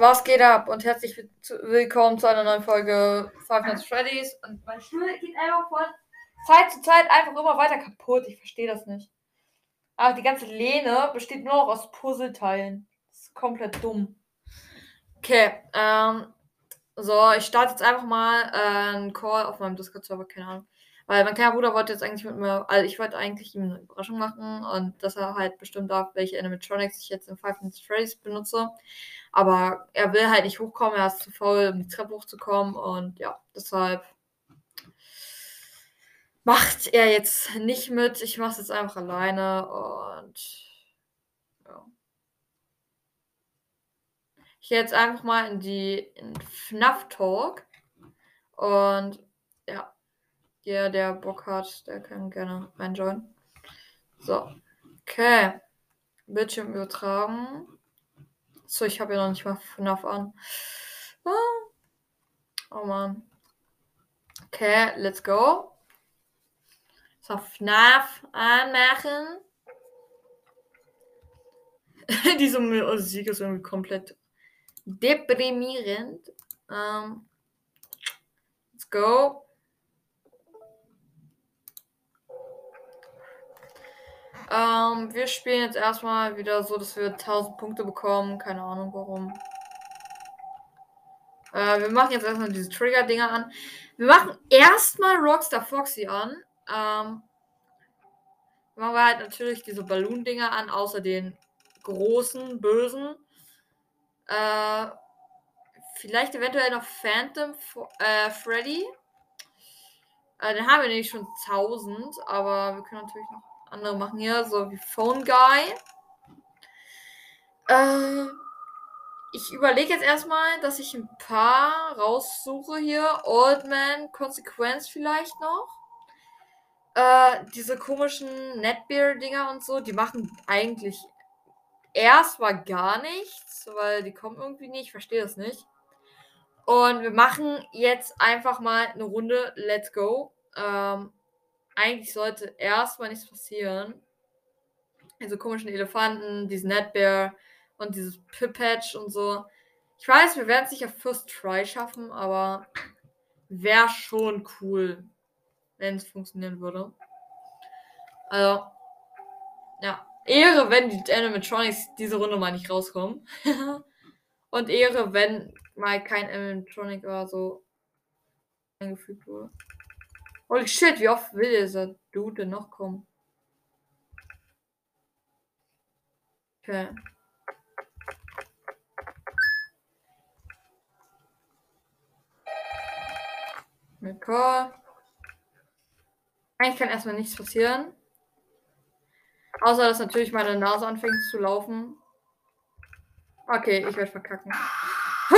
Was geht ab und herzlich willkommen zu einer neuen Folge Five Nights Freddy's. Und mein Stuhl geht einfach von Zeit zu Zeit einfach immer weiter kaputt. Ich verstehe das nicht. Aber die ganze Lehne besteht nur noch aus Puzzleteilen. Das ist komplett dumm. Okay, ähm, so, ich starte jetzt einfach mal äh, einen Call auf meinem Discord-Server, keine Ahnung. Weil mein kleiner Bruder wollte jetzt eigentlich mit mir, also ich wollte eigentlich ihm eine Überraschung machen und dass er halt bestimmt darf, welche Animatronics ich jetzt in Five Nights Freddy's benutze. Aber er will halt nicht hochkommen, er ist zu faul, um die Treppe hochzukommen und ja, deshalb macht er jetzt nicht mit. Ich mache es jetzt einfach alleine und ja. Ich gehe jetzt einfach mal in die in FNAF Talk und ja. Der, der Bock hat, der kann gerne reinjoinen. So. Okay. Bildschirm übertragen. So, ich habe ja noch nicht mal FNAF an. Ah. Oh man. Okay, let's go. So, FNAF anmachen. Diese Musik ist irgendwie komplett deprimierend. Um, ähm, let's go. Ähm, wir spielen jetzt erstmal wieder so, dass wir 1000 Punkte bekommen. Keine Ahnung warum. Äh, wir machen jetzt erstmal diese Trigger-Dinger an. Wir machen erstmal Rockstar Foxy an. Ähm, machen wir halt natürlich diese Balloon-Dinger an, außer den großen, bösen. Äh, vielleicht eventuell noch Phantom äh, Freddy. Äh, den haben wir nämlich schon 1000, aber wir können natürlich noch andere machen hier, so wie Phone Guy. Äh, ich überlege jetzt erstmal, dass ich ein paar raussuche hier. Old Man, Konsequenz vielleicht noch. Äh, diese komischen Netbeer-Dinger und so, die machen eigentlich erstmal gar nichts, weil die kommen irgendwie nicht. Ich verstehe das nicht. Und wir machen jetzt einfach mal eine Runde Let's Go. Ähm, eigentlich sollte erstmal nichts passieren. Also komischen Elefanten, diesen Netbear und dieses Pipatch und so. Ich weiß, wir werden es sicher First Try schaffen, aber wäre schon cool, wenn es funktionieren würde. Also, ja. Ehre, wenn die Animatronics diese Runde mal nicht rauskommen. und Ehre, wenn mal kein Animatronic oder so eingefügt wurde. Holy shit, wie oft will dieser Dude noch kommen? Okay. Nicole. Eigentlich kann erstmal nichts passieren. Außer, dass natürlich meine Nase anfängt zu laufen. Okay, ich werde verkacken. Hä?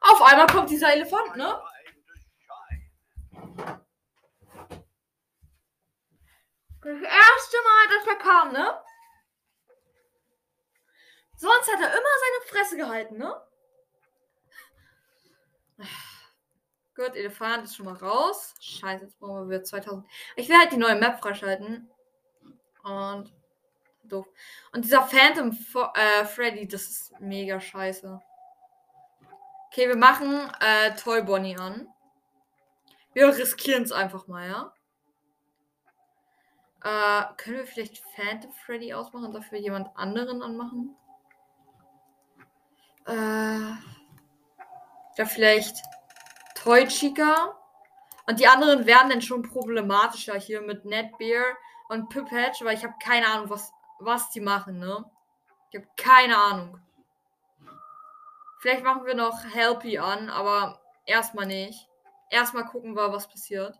Auf einmal kommt dieser Elefant, ne? Das erste Mal, dass er kam, ne? Sonst hat er immer seine Fresse gehalten, ne? Gut, Elefant ist schon mal raus. Scheiße, jetzt brauchen wir wieder 2000. Ich will halt die neue Map freischalten. Und. Doof. Und dieser Phantom äh, Freddy, das ist mega scheiße. Okay, wir machen äh, Toy Bonnie an. Wir riskieren es einfach mal, ja? Äh, können wir vielleicht Phantom Freddy ausmachen und dafür jemand anderen anmachen? Äh, ja, vielleicht Toy Chica. Und die anderen werden dann schon problematischer hier mit Netbeer und Pipatch, weil ich habe keine Ahnung, was, was die machen, ne? Ich habe keine Ahnung. Vielleicht machen wir noch Helpy an, aber erstmal nicht. Erstmal gucken wir, was passiert.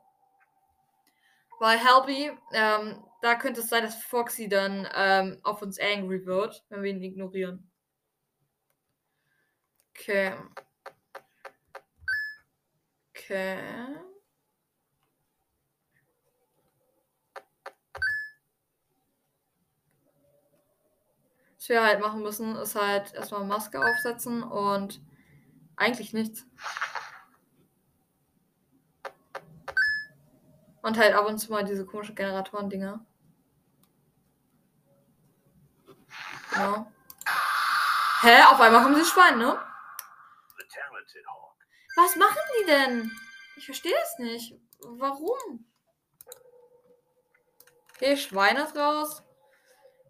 Weil Helpy, ähm, da könnte es sein, dass Foxy dann ähm, auf uns angry wird, wenn wir ihn ignorieren. Okay. Okay. Was wir halt machen müssen, ist halt erstmal Maske aufsetzen und eigentlich nichts. Und halt ab und zu mal diese komischen Generatoren-Dinger. Genau. Hä? Auf einmal kommen sie Schwein, ne? Was machen die denn? Ich verstehe es nicht. Warum? Okay, Schwein ist raus.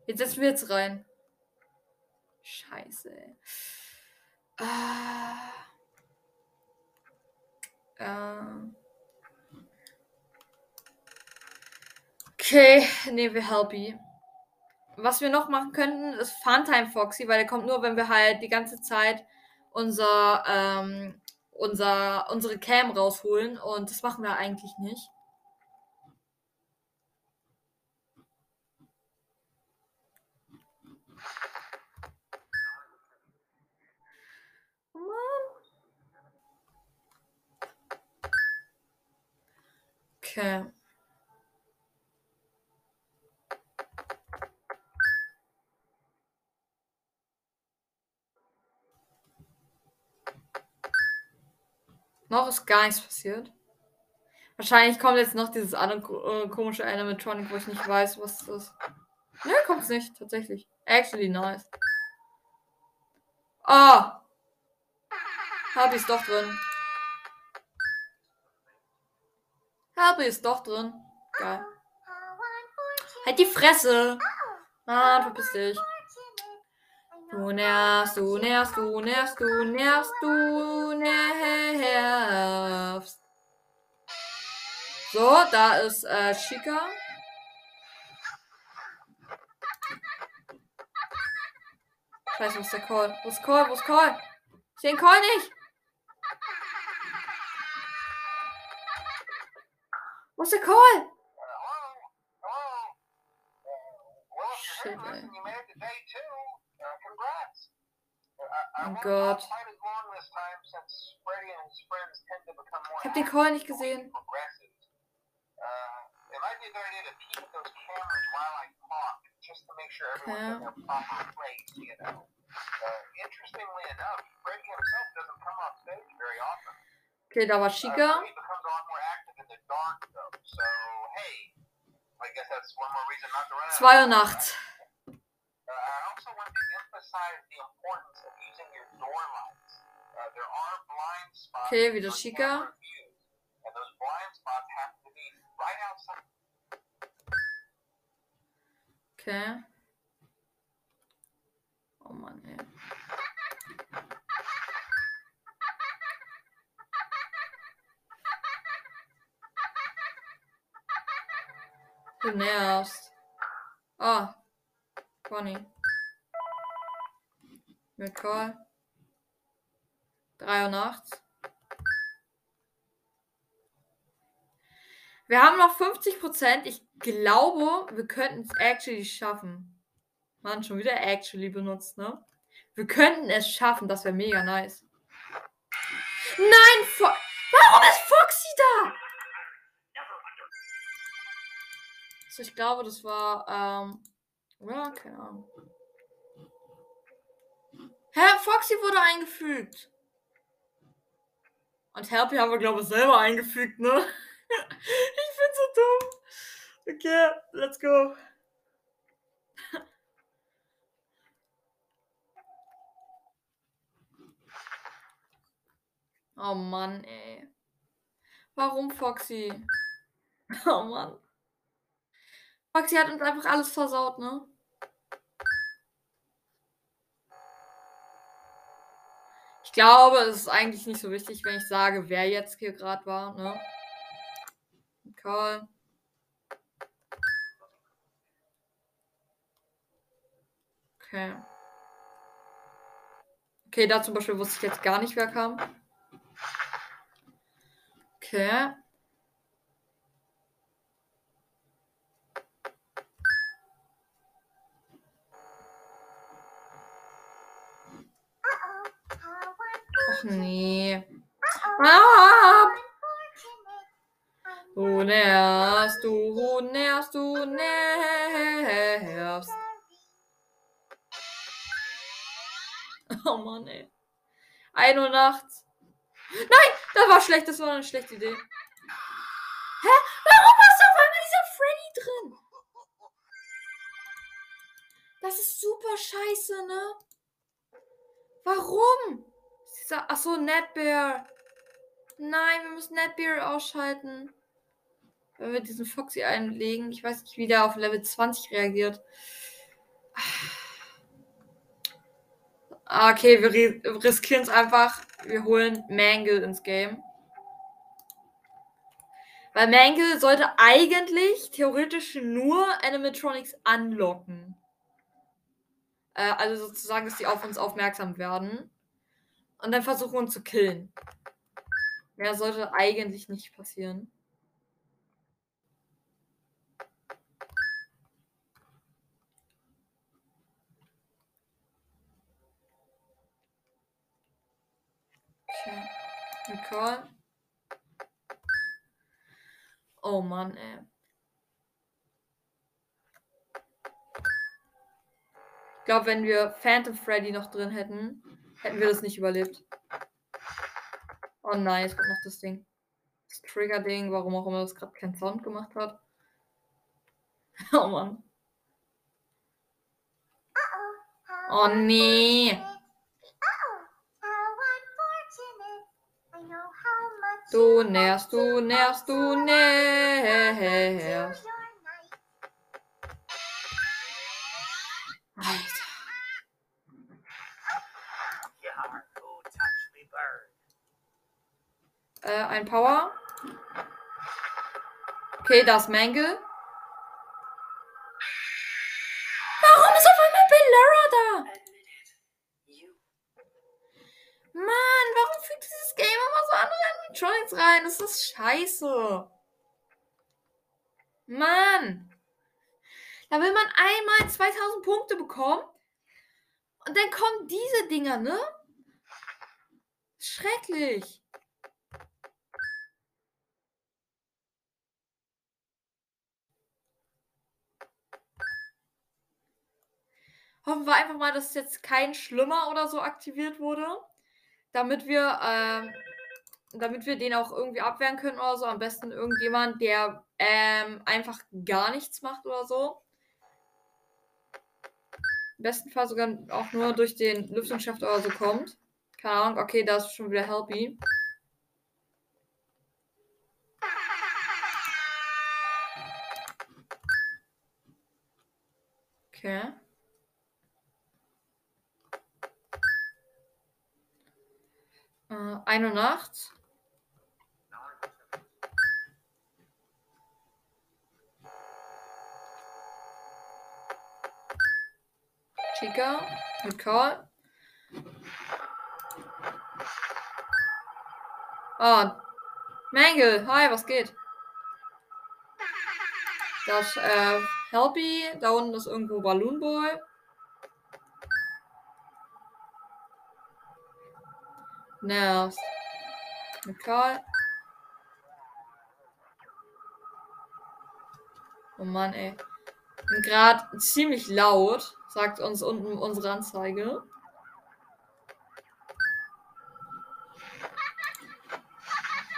Jetzt setzen wir jetzt rein. Scheiße, ey. Ah. Ähm. Okay, nehmen wir Helpy. Was wir noch machen könnten, ist Funtime Foxy, weil der kommt nur, wenn wir halt die ganze Zeit unser, ähm, unser, unsere Cam rausholen. Und das machen wir eigentlich nicht. Okay. Noch ist gar nichts passiert. Wahrscheinlich kommt jetzt noch dieses andere äh, komische Animatronic, wo ich nicht weiß, was das ist. Ne, kommt's nicht, tatsächlich. Actually nice. Ah! Hab ich's doch drin. Habe ist doch drin. Geil. Halt die Fresse. Ah, verpiss dich. Du nervst, du nervst, du nervst, du nervst, du nervst. So, da ist äh, Chica. Scheiße, wo ist der Call? Wo ist Call? Wo ist Call? Ich sehe den Call nicht. Wo ist der Call? Shit, ey. Oh Gott. Ich hab den Call nicht gesehen. Okay. Okay, da war Chica. Zwei Uhr nachts. I also want to emphasize the importance of using your door lights. Uh, there are blind spots. Okay, wieder Chica. And those blind spots have to be right outside. Okay. Oh my name. Who next? Oh. Conny. Mit Call. 3 Uhr nachts. Wir haben noch 50%. Ich glaube, wir könnten es actually schaffen. Mann, schon wieder actually benutzt, ne? Wir könnten es schaffen. Das wäre mega nice. Nein! Fo Warum ist Foxy da? So, ich glaube, das war, ähm, ja, keine Ahnung. Hä? Foxy wurde eingefügt. Und Helpy haben wir, glaube ich, selber eingefügt, ne? ich bin so dumm. Okay, let's go. Oh Mann, ey. Warum Foxy? Oh Mann. Foxy hat uns einfach alles versaut, ne? Ich glaube, es ist eigentlich nicht so wichtig, wenn ich sage, wer jetzt hier gerade war, ne? Karl. Okay. Okay, da zum Beispiel wusste ich jetzt gar nicht, wer kam. Okay. Ach nee. Ah! Du nervst, du nervst, du nervst. Oh Mann, ey. Ein Uhr nachts. Nein, das war schlecht, das war eine schlechte Idee. Hä? Warum ist auf einmal dieser Freddy drin? Das ist super scheiße, ne? Dieser, achso, Netbear. Nein, wir müssen Netbear ausschalten. Wenn wir diesen Foxy einlegen. Ich weiß nicht, wie der auf Level 20 reagiert. Ah, okay, wir riskieren es einfach. Wir holen Mangle ins Game. Weil Mangle sollte eigentlich theoretisch nur Animatronics anlocken. Äh, also sozusagen, dass sie auf uns aufmerksam werden. Und dann versuchen uns zu killen. Mehr sollte eigentlich nicht passieren. Okay. Nicole. Oh Mann, ey. Ich glaube, wenn wir Phantom Freddy noch drin hätten, hätten wir das nicht überlebt. Oh nein, es kommt noch das Ding. Das Trigger-Ding, warum auch immer das gerade keinen Sound gemacht hat. oh Mann. Oh nee. Du nervst, du nervst, du nervst. Äh, ein Power. Okay, das Mangle. Warum ist auf einmal Bellara da? Mann, warum fügt dieses Game immer so andere Animatronics rein? Das ist scheiße. Mann. Da will man einmal 2000 Punkte bekommen. Und dann kommen diese Dinger, ne? Schrecklich. Hoffen wir einfach mal, dass jetzt kein Schlimmer oder so aktiviert wurde damit wir, ähm, damit wir den auch irgendwie abwehren können oder so. Am besten irgendjemand, der ähm, einfach gar nichts macht oder so. Im besten Fall sogar auch nur durch den Lüftungsschaft oder so kommt. Keine Ahnung, okay, da ist schon wieder Helpy. Okay. Äh, eine Nacht. Chica mit Karl. Ah, Mangle, hi, was geht? Das, äh, Helpy, da unten ist irgendwo Balloon Boy. Nervt. Karl. Oh Mann, ey. Bin gerade ziemlich laut, sagt uns unten unsere Anzeige.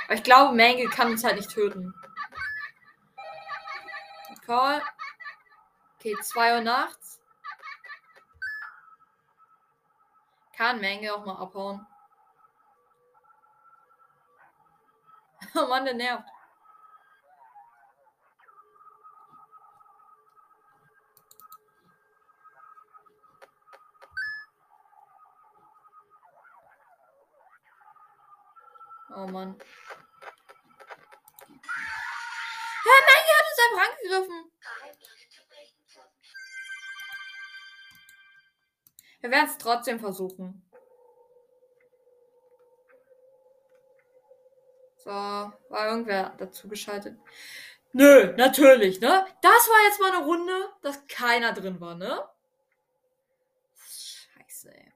Aber ich glaube, Mangle kann uns halt nicht töten. Call. Okay, 2 Uhr nachts. Kann Mangle auch mal abhauen. Oh Mann, der nervt. Oh Mann. Herr Maggie hat uns einfach angegriffen. Wir werden es trotzdem versuchen. So, war irgendwer dazu geschaltet? Nö, natürlich, ne? Das war jetzt mal eine Runde, dass keiner drin war, ne? Scheiße, ey.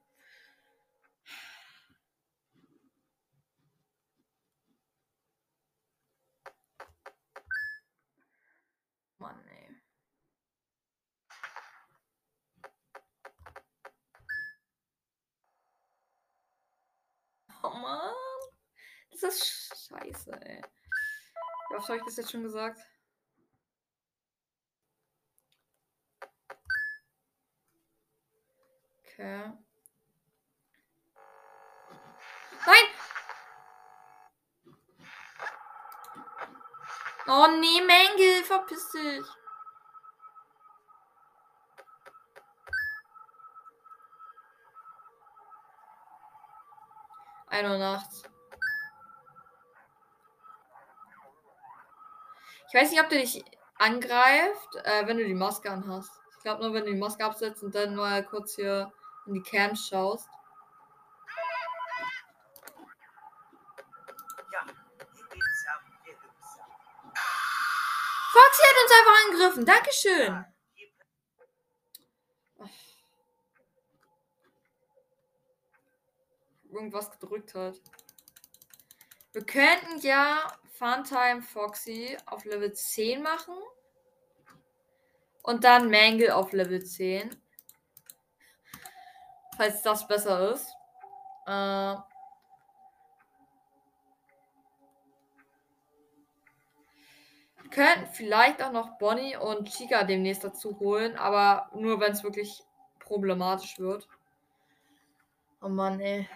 Mann, ey. Oh Mann. Das ist scheiße, ey. Wie oft habe ich das jetzt schon gesagt? Okay. Nein! Oh nee, Mängel, verpiss dich. Ein Uhr nachts. Ich weiß nicht, ob der dich angreift, äh, wenn du die Maske anhast. Ich glaube nur, wenn du die Maske absetzt und dann mal kurz hier in die Cams schaust. Foxy hat uns einfach angegriffen. Dankeschön. Irgendwas gedrückt hat. Wir könnten ja Funtime Foxy auf Level 10 machen. Und dann Mangle auf Level 10. Falls das besser ist. Äh, könnten vielleicht auch noch Bonnie und Chica demnächst dazu holen, aber nur wenn es wirklich problematisch wird. Oh Mann, ey.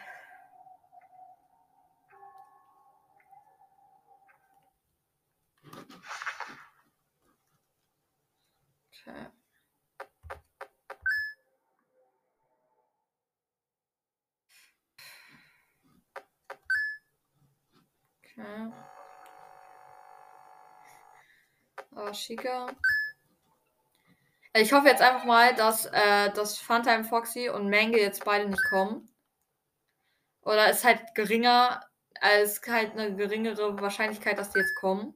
Okay. Okay. Aber Chica. Ich hoffe jetzt einfach mal, dass, äh, dass Funtime Foxy und Mangle jetzt beide nicht kommen. Oder ist halt geringer, als halt eine geringere Wahrscheinlichkeit, dass die jetzt kommen.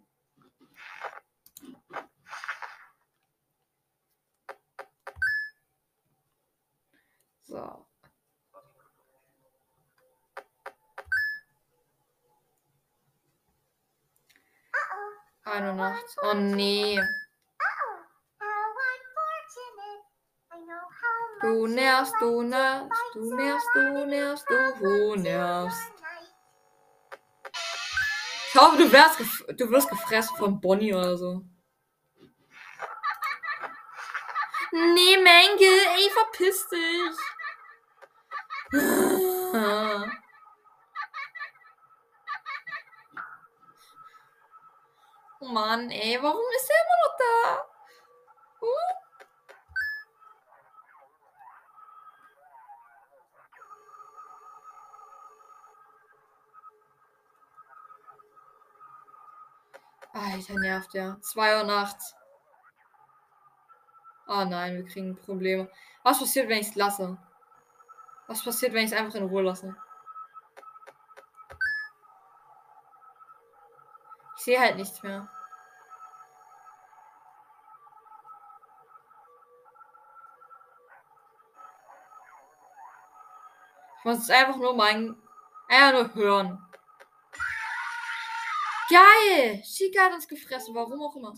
So. Eine Nacht. Oh nee. Du nervst, du nervst, du nervst, du nervst, du nervst. Ich hoffe, du, wärst du wirst gefressen von Bonnie oder so. Nee, Mengel, ey, verpiss dich. Mann, ey, warum ist er immer noch da? Uh. Alter, nervt der. 2 Uhr nachts. Oh nein, wir kriegen Probleme. Was passiert, wenn ich es lasse? Was passiert, wenn ich es einfach in Ruhe lasse? Sehe halt nichts mehr. Ich muss es einfach nur mein. Einfach nur hören. Geil! Chica hat uns gefressen, warum auch immer.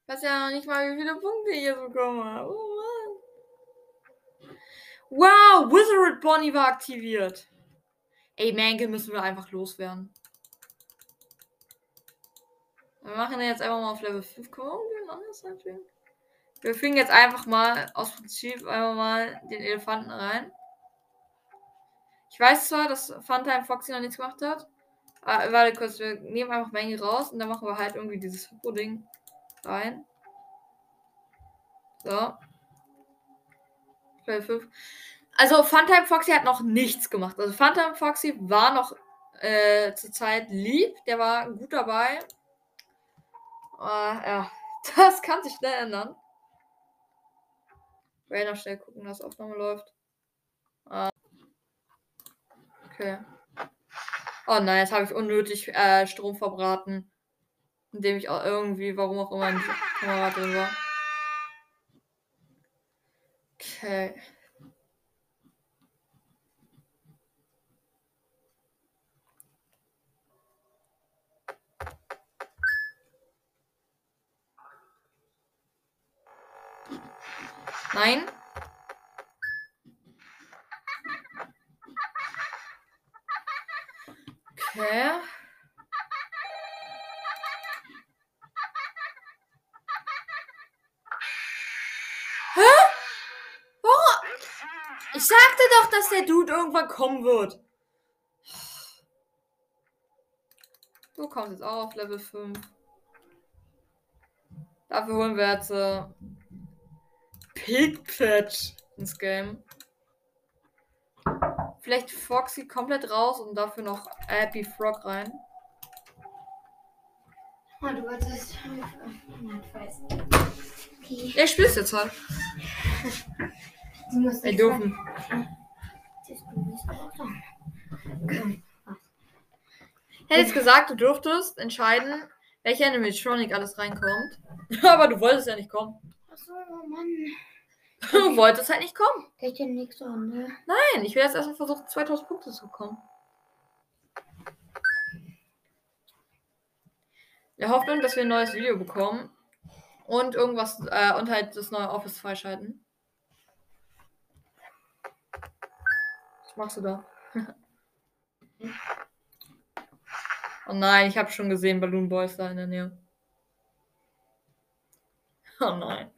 Ich weiß ja noch nicht mal, wie viele Punkte ich hier bekomme. Oh Mann. Wow, Wizard Bonnie war aktiviert. Ey, Mangle müssen wir einfach loswerden. Wir machen jetzt einfach mal auf Level 5. Komm, wir anders natürlich. Wir fügen jetzt einfach mal aus Prinzip einfach mal den Elefanten rein. Ich weiß zwar, dass Funtime Foxy noch nichts gemacht hat. Aber warte kurz, wir nehmen einfach Menge raus und dann machen wir halt irgendwie dieses Hippo-Ding rein. So. Level 5. Also Funtime Foxy hat noch nichts gemacht. Also Funtime Foxy war noch äh, zur Zeit lieb. Der war gut dabei. Uh, ja, das kann sich schnell ändern. Ich werde noch schnell gucken, dass Aufnahme läuft. Uh, okay. Oh nein, jetzt habe ich unnötig äh, Strom verbraten. Indem ich auch irgendwie, warum auch immer, in die Kamera drin war. Okay. Nein. Okay. Hä? Warum? Ich sagte doch, dass der Dude irgendwann kommen wird. Du kommst jetzt auch auf Level 5. Dafür holen wir jetzt äh, Pigpatch ins Game. Vielleicht Foxy komplett raus und dafür noch Happy Frog rein. Oh, du wolltest. Ich weiß. Okay. Ja, ich spiel's jetzt halt. Du musst Ey, nicht doofen. sagen. Das ist du bist auch da. Okay. Ich hätte jetzt gesagt, du dürftest entscheiden, welcher Animatronic alles reinkommt. Aber du wolltest ja nicht kommen. Achso, oh Mann. Du wolltest halt nicht kommen. Geht ja nichts an, ne? Nein, ich will jetzt erstmal versuchen, 2000 Punkte zu bekommen. Der Hoffnung, dass wir ein neues Video bekommen. Und irgendwas, äh, und halt das neue Office freischalten. Was machst du da? oh nein, ich habe schon gesehen, Balloon Boys da in der Nähe. Oh nein.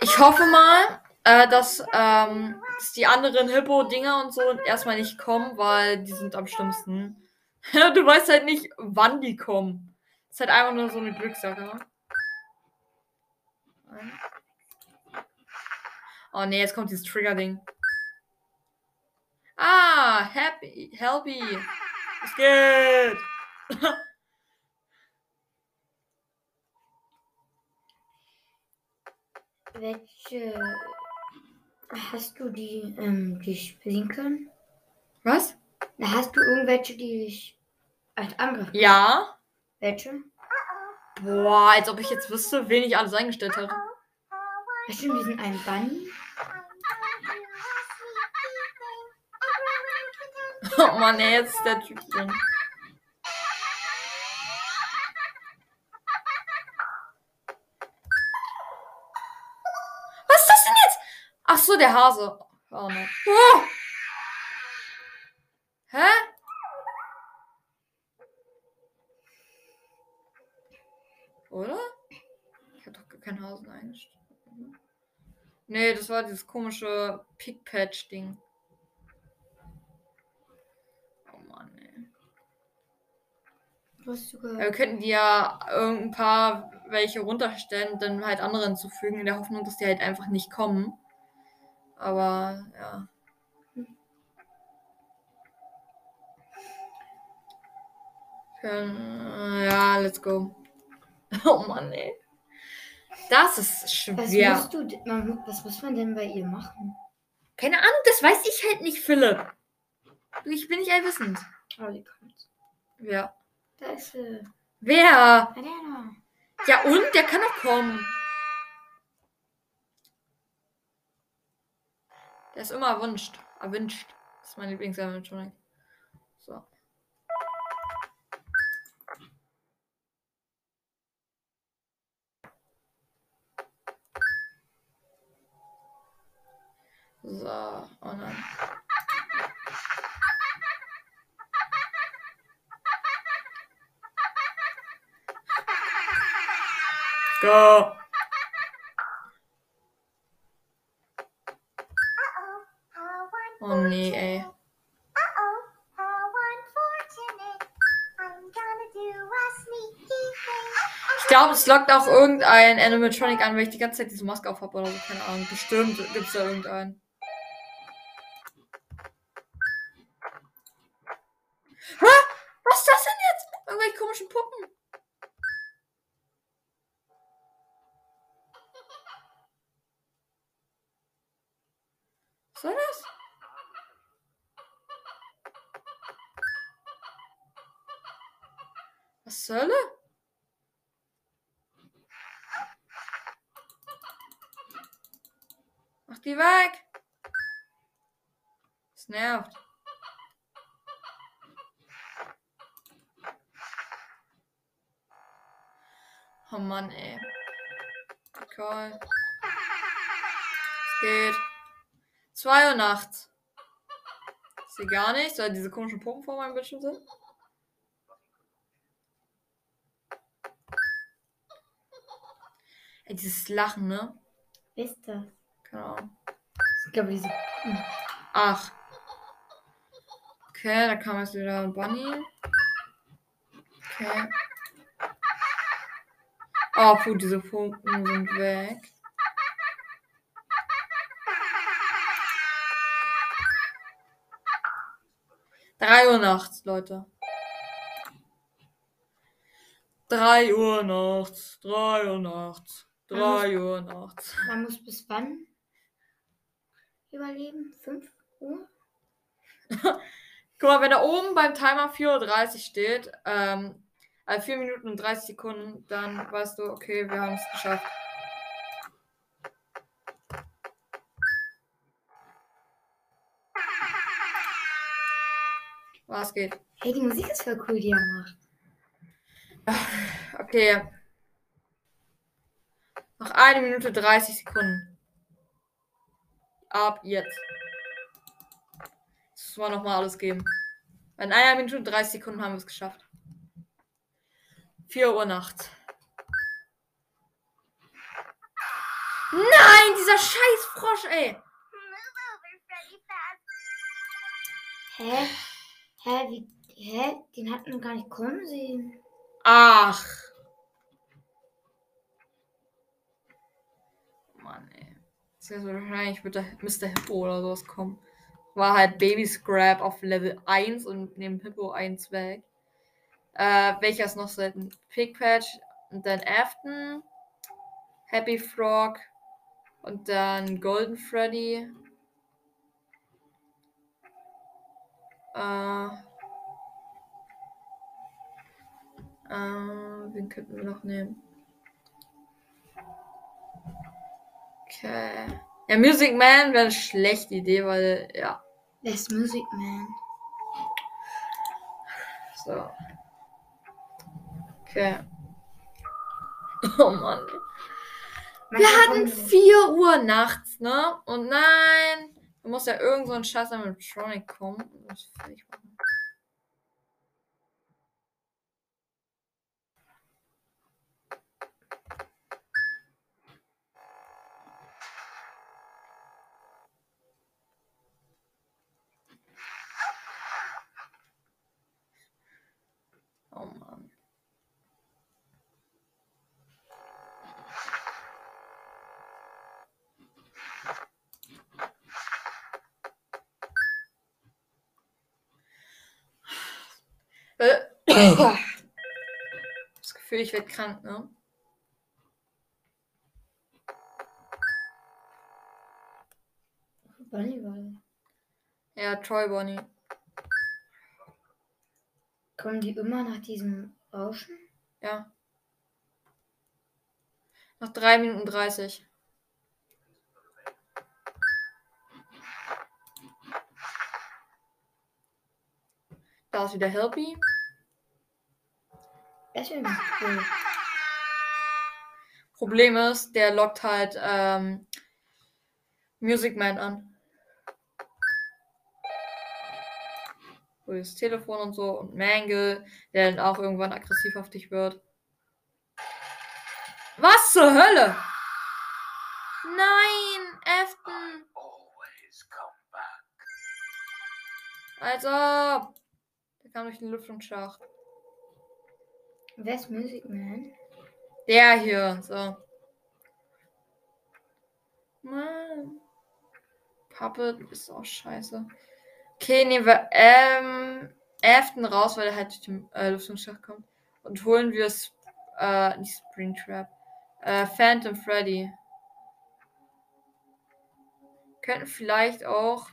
Ich hoffe mal, äh, dass, ähm, dass die anderen Hippo-Dinger und so erstmal nicht kommen, weil die sind am schlimmsten. du weißt halt nicht, wann die kommen. ist halt einfach nur so eine Glückssache. Oh nee, jetzt kommt dieses Trigger-Ding. Ah, happy, helpy. Es geht. Welche hast du die, ähm, die spielen können? Was? Hast du irgendwelche, die ich als Angriff? Ja. Welche? Boah, als ob ich jetzt wüsste, wen ich alles eingestellt hatte. Hast du diesen einen Bunny? Oh Mann, ey, jetzt ist der Typ drin. Was ist das denn jetzt? Ach so, der Hase. Oh nein. Oh. Hä? Oder? Ich hab doch gar keinen Hasen eingestellt. Nee, das war dieses komische Pickpatch-Ding. Oh Mann, ey. Du hast sogar. Ja, wir könnten die ja irgendein paar welche runterstellen und dann halt andere hinzufügen, in der Hoffnung, dass die halt einfach nicht kommen. Aber ja. Können- Ja, let's go. Oh Mann, ey. Das ist Was, schwer. musst du, was muss man denn bei ihr machen? Keine Ahnung, das weiß ich halt nicht, Philipp. Ich bin nicht allwissend. Oh, die kommt. Wer? Da ist sie. Wer? Ja, und? Der kann doch kommen. Der ist immer erwünscht. Erwünscht. Das ist mein Lieblingsanimation. So. So, oh nein. Go. Oh nee, ey. Ich glaube, es lockt auch irgendein Animatronic an, weil ich die ganze Zeit diese Maske auf habe oder so. Keine Ahnung. Bestimmt gibt es da irgendeinen. Hä? Was ist das denn jetzt? Irgendwelche komischen Puppen. nervt. Oh Mann, ey. Call. Es geht. Zwei Uhr nachts. Ich sehe gar nichts, weil diese komischen Pumpen vor meinem Bildschirm sind. Ey, dieses Lachen, ne? Ist das? Genau. Ich glaube, diese. Ach. Okay, da kam jetzt wieder Bunny. Okay. Oh, puh, diese Funken sind weg. Drei Uhr nachts, Leute. Drei Uhr nachts. Drei Uhr nachts. Drei Uhr nachts. Man muss bis wann überleben? 5 Uhr? Guck mal, wenn da oben beim Timer 4.30 Uhr steht, ähm, also 4 Minuten und 30 Sekunden, dann weißt du, okay, wir haben es geschafft. Was geht? Hey, die Musik ist voll cool, die er macht. Okay. Noch eine Minute 30 Sekunden. Ab jetzt. Das man nochmal alles geben. In einer Minute und 30 Sekunden haben wir es geschafft. 4 Uhr nachts. Nein, dieser scheiß Frosch, ey. Hä? Hä? Wie? Hä? Den hatten wir gar nicht kommen sehen. Ach. Mann, ey. Das ist wahrscheinlich wird der Mr. Hippo oder sowas kommen. War halt Baby Scrap auf Level 1 und neben Hippo 1 weg. Äh, welcher ist noch selten? Pigpatch und dann Afton, Happy Frog und dann Golden Freddy. Äh, äh, wen könnten wir noch nehmen? Okay. Ja, Music Man wäre eine schlechte Idee, weil, ja. Wer ist Music Man? So. Okay. Oh Mann. Wir hatten kommen so- 4 Uhr nachts, ne? Und nein, da muss ja irgend so ein scheiß Animatronic kommen. und das fertig machen. Oh Mann. Äh, Das Gefühl, ich werde krank, ne? Bunny war. Ja, Troy Bonnie. Kommen die immer nach diesem Rauschen? Ja. Nach 3 Minuten 30. Da ist wieder Helpy. Das ganz cool. Problem ist, der lockt halt ähm, Music Man an. Das Telefon und so und Mangle, der dann auch irgendwann aggressiv auf dich wird. Was zur Hölle? Nein, back. Also, der kam durch den Lüftungsschacht. Wer ist Music Man? Der hier, so. Mann. Pappe, du bist auch scheiße. Okay, nehmen wir ähm, Afton raus, weil er halt durch den äh, Lüftungsschacht kommt. Und holen wir es, äh, nicht Springtrap. Äh, Phantom Freddy. Könnten vielleicht auch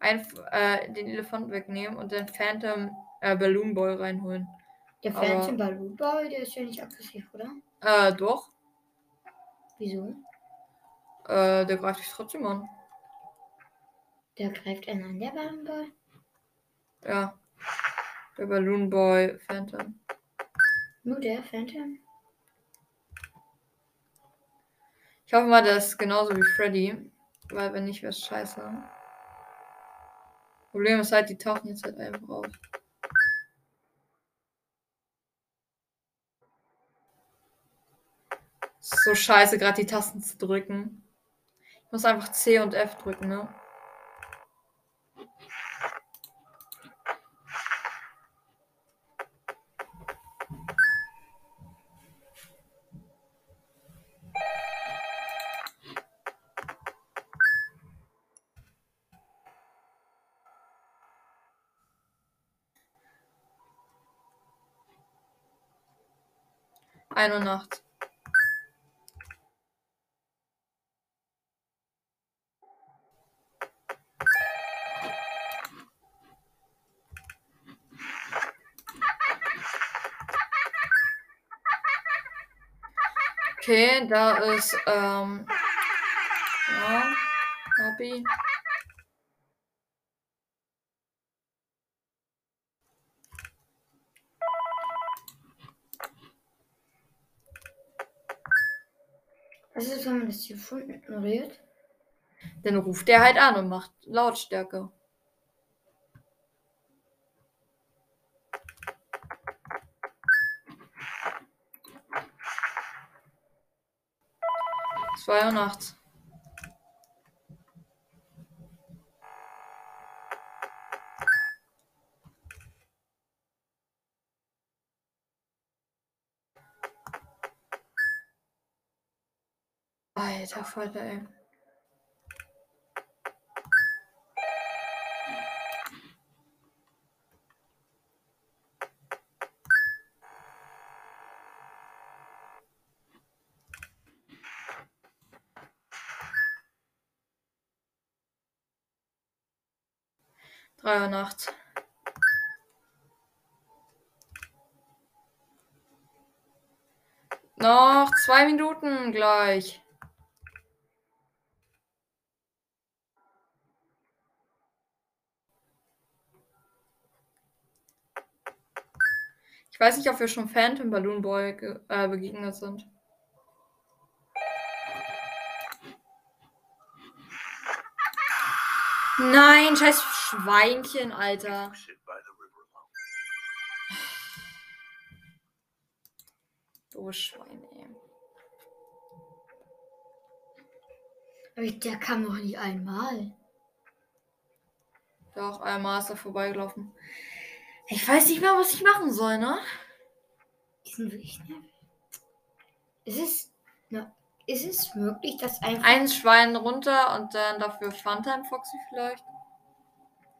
ein, äh, den Elefanten wegnehmen und den Phantom äh, Balloon Boy reinholen. Der Aber- Phantom Baloo Boy, der ist ja nicht aggressiv, oder? Äh, doch. Wieso? Äh, der greift dich trotzdem an. Der greift einen an, der Balloon Boy. Ja. Der Balloon Boy Phantom. Nur der Phantom? Ich hoffe mal, der ist genauso wie Freddy. Weil wenn nicht, wäre es scheiße. Problem ist halt, die tauchen jetzt halt einfach auf. So scheiße, gerade die Tasten zu drücken. Ich muss einfach C und F drücken, ne? Ein Uhr nachts. Okay, da ist, ähm, ja, Hobby. Man das Telefon ignoriert? Dann ruft der halt an und macht Lautstärke. Zwei Uhr nachts. Alter Vater, ey. Drei Uhr nachts. Noch zwei Minuten gleich. Ich weiß nicht, ob wir schon Phantom Balloon Boy äh, begegnet sind. Nein, scheiß Schweinchen, Alter. Schwein, ey. Aber der kam noch nicht einmal. Doch, einmal ist er vorbeigelaufen. Ich weiß nicht mehr, was ich machen soll, ne? Die sind wirklich nervig. Ist es, na, ist es möglich, dass einfach Ein Schwein runter und dann dafür Funtime Foxy vielleicht.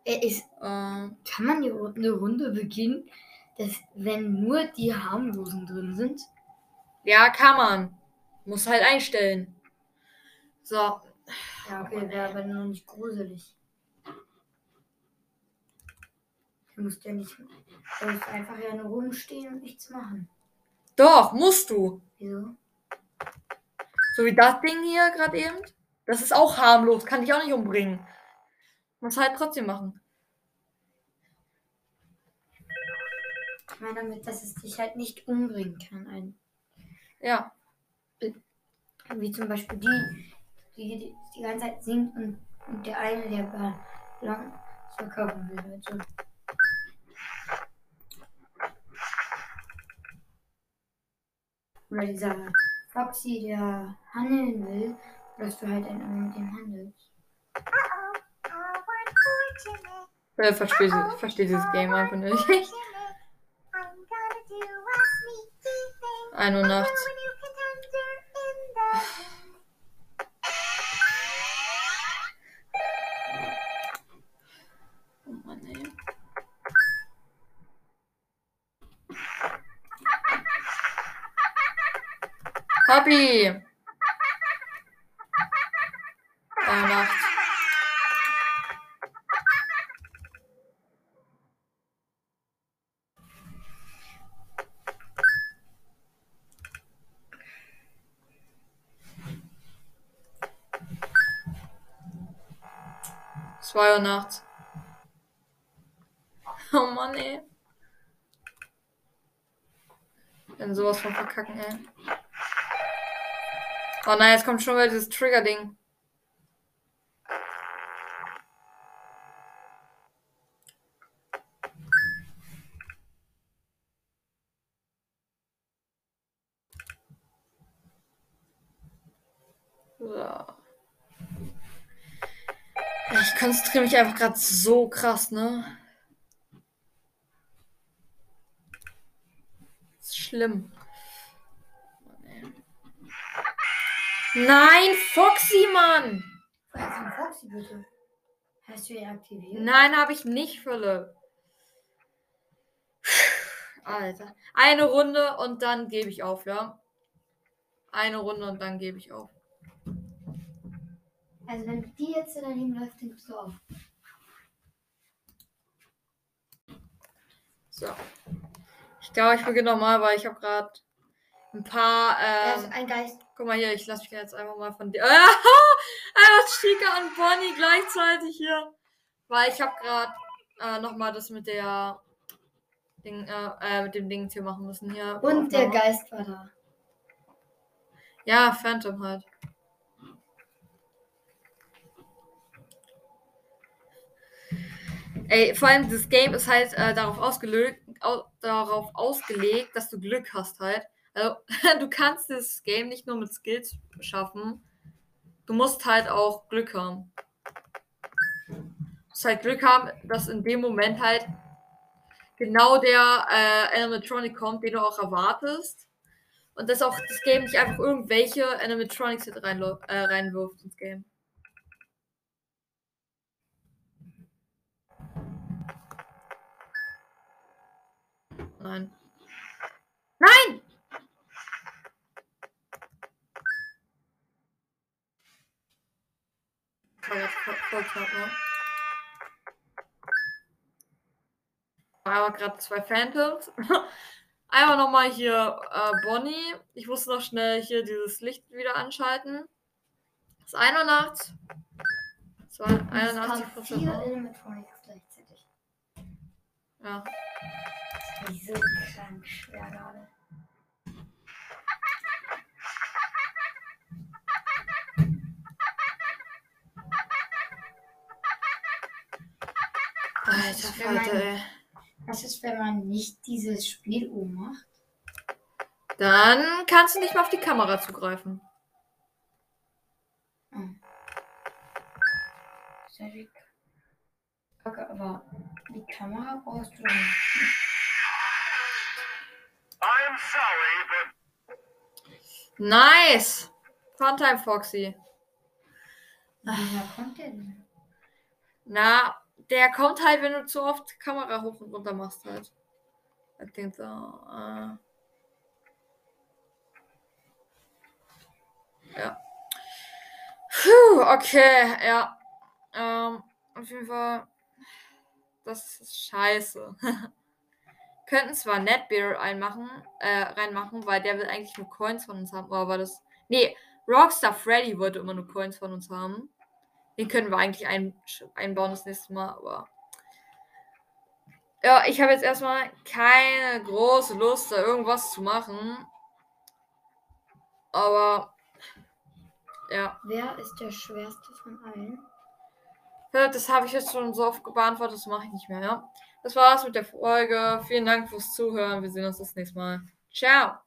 er ist, Äh, kann man die, eine Runde beginnen, dass wenn nur die harmlosen drin sind? ja, kann man. Muss halt einstellen. So. Ja, okay, wäre aber noch nicht gruselig. Du musst ja nicht, du musst einfach ja nur rumstehen und nichts machen. Doch, musst du. Wieso? So wie das Ding hier gerade eben. Das ist auch harmlos, kann dich auch nicht umbringen. Muss halt trotzdem machen. Ich meine damit, dass es dich halt nicht umbringen kann. Ein, Ja. wie zum Beispiel die, die die, die ganze Zeit singt und, und der eine, der Ballon verkaufen will. Also. Oder dieser Foxy, der handeln will, dass du halt dann mit dem handelst. Wer versteht, versteht dieses Game einfach nicht. Ein Uhr nachts. Oh Mann, ey. Uhr nachts. Zwei Uhr nachts. Oh Mann, ey. Wenn sowas von verkacken, ey. Oh nein, jetzt kommt schon wieder dieses Trigger-Ding. So. Ich konzentriere mich einfach gerade so krass, ne? Das ist schlimm. Nein, Foxy, Mann! Woher Foxy bitte? Hast du ihn aktiviert? Nein, habe ich nicht, Philipp. Alter. Eine Runde und dann gebe ich auf, ja? Eine Runde und dann gebe ich auf. Also wenn die jetzt daneben läuft, dann gibst du auf. So. Ich glaube, ich beginne nochmal, weil ich habe gerade ein paar. Er Ähm, ist ein Geist. guck mal hier, ich lasse mich jetzt einfach mal von dir. einfach Chica und Bonnie gleichzeitig hier. Weil ich habe gerade äh, nochmal das mit der. Ding, äh, äh, mit dem Ding hier machen müssen hier. Und der. Geist war da. Ja, Phantom halt. Ey, vor allem das Game ist halt äh, darauf, ausgelegt, au darauf ausgelegt, dass du Glück hast halt. Also, du kannst das Game nicht nur mit Skills schaffen. Du musst halt auch Glück haben. Du musst halt Glück haben, dass in dem Moment halt genau der äh, Animatronic kommt, den du auch erwartest. Und dass auch das Game nicht einfach irgendwelche Animatronics mit reinlo- äh, reinwirft ins Game. Nein. Nein! Voll- ne? Aber gerade zwei Phantoms. Einmal nochmal hier äh, Bonnie. Ich muss noch schnell hier dieses Licht wieder anschalten. Es ist 1 Uhr nachts. Es war Es kamen 81 Prozent. vier Animatronics gleichzeitig. Ja. Das ist so krank schwer gerade. Alter Falter, ey. Was ist, wenn man nicht dieses Spiel ummacht? Dann kannst du nicht mehr auf die Kamera zugreifen. Cedric. Okay, aber die Kamera brauchst du nicht. I'm sorry, but Nice! Funtime Foxy. Woher kommt der denn? Na, der kommt halt, wenn du zu oft Kamera hoch und runter machst halt. Ich denke so, äh. Ja. Puh, okay, ja. Ähm, auf jeden Fall. Das ist scheiße. Könnten zwar Netbeer einmachen, äh, reinmachen, weil der will eigentlich nur Coins von uns haben, aber das. Nee, Rockstar Freddy wollte immer nur Coins von uns haben. Den können wir eigentlich ein, einbauen das nächste Mal, aber. Ja, ich habe jetzt erstmal keine große Lust, da irgendwas zu machen. Aber. Ja. Wer ist der schwerste von allen? Das habe ich jetzt schon so oft beantwortet, das mache ich nicht mehr, ja. Das war's mit der Folge. Vielen Dank fürs Zuhören. Wir sehen uns das nächste Mal. Ciao.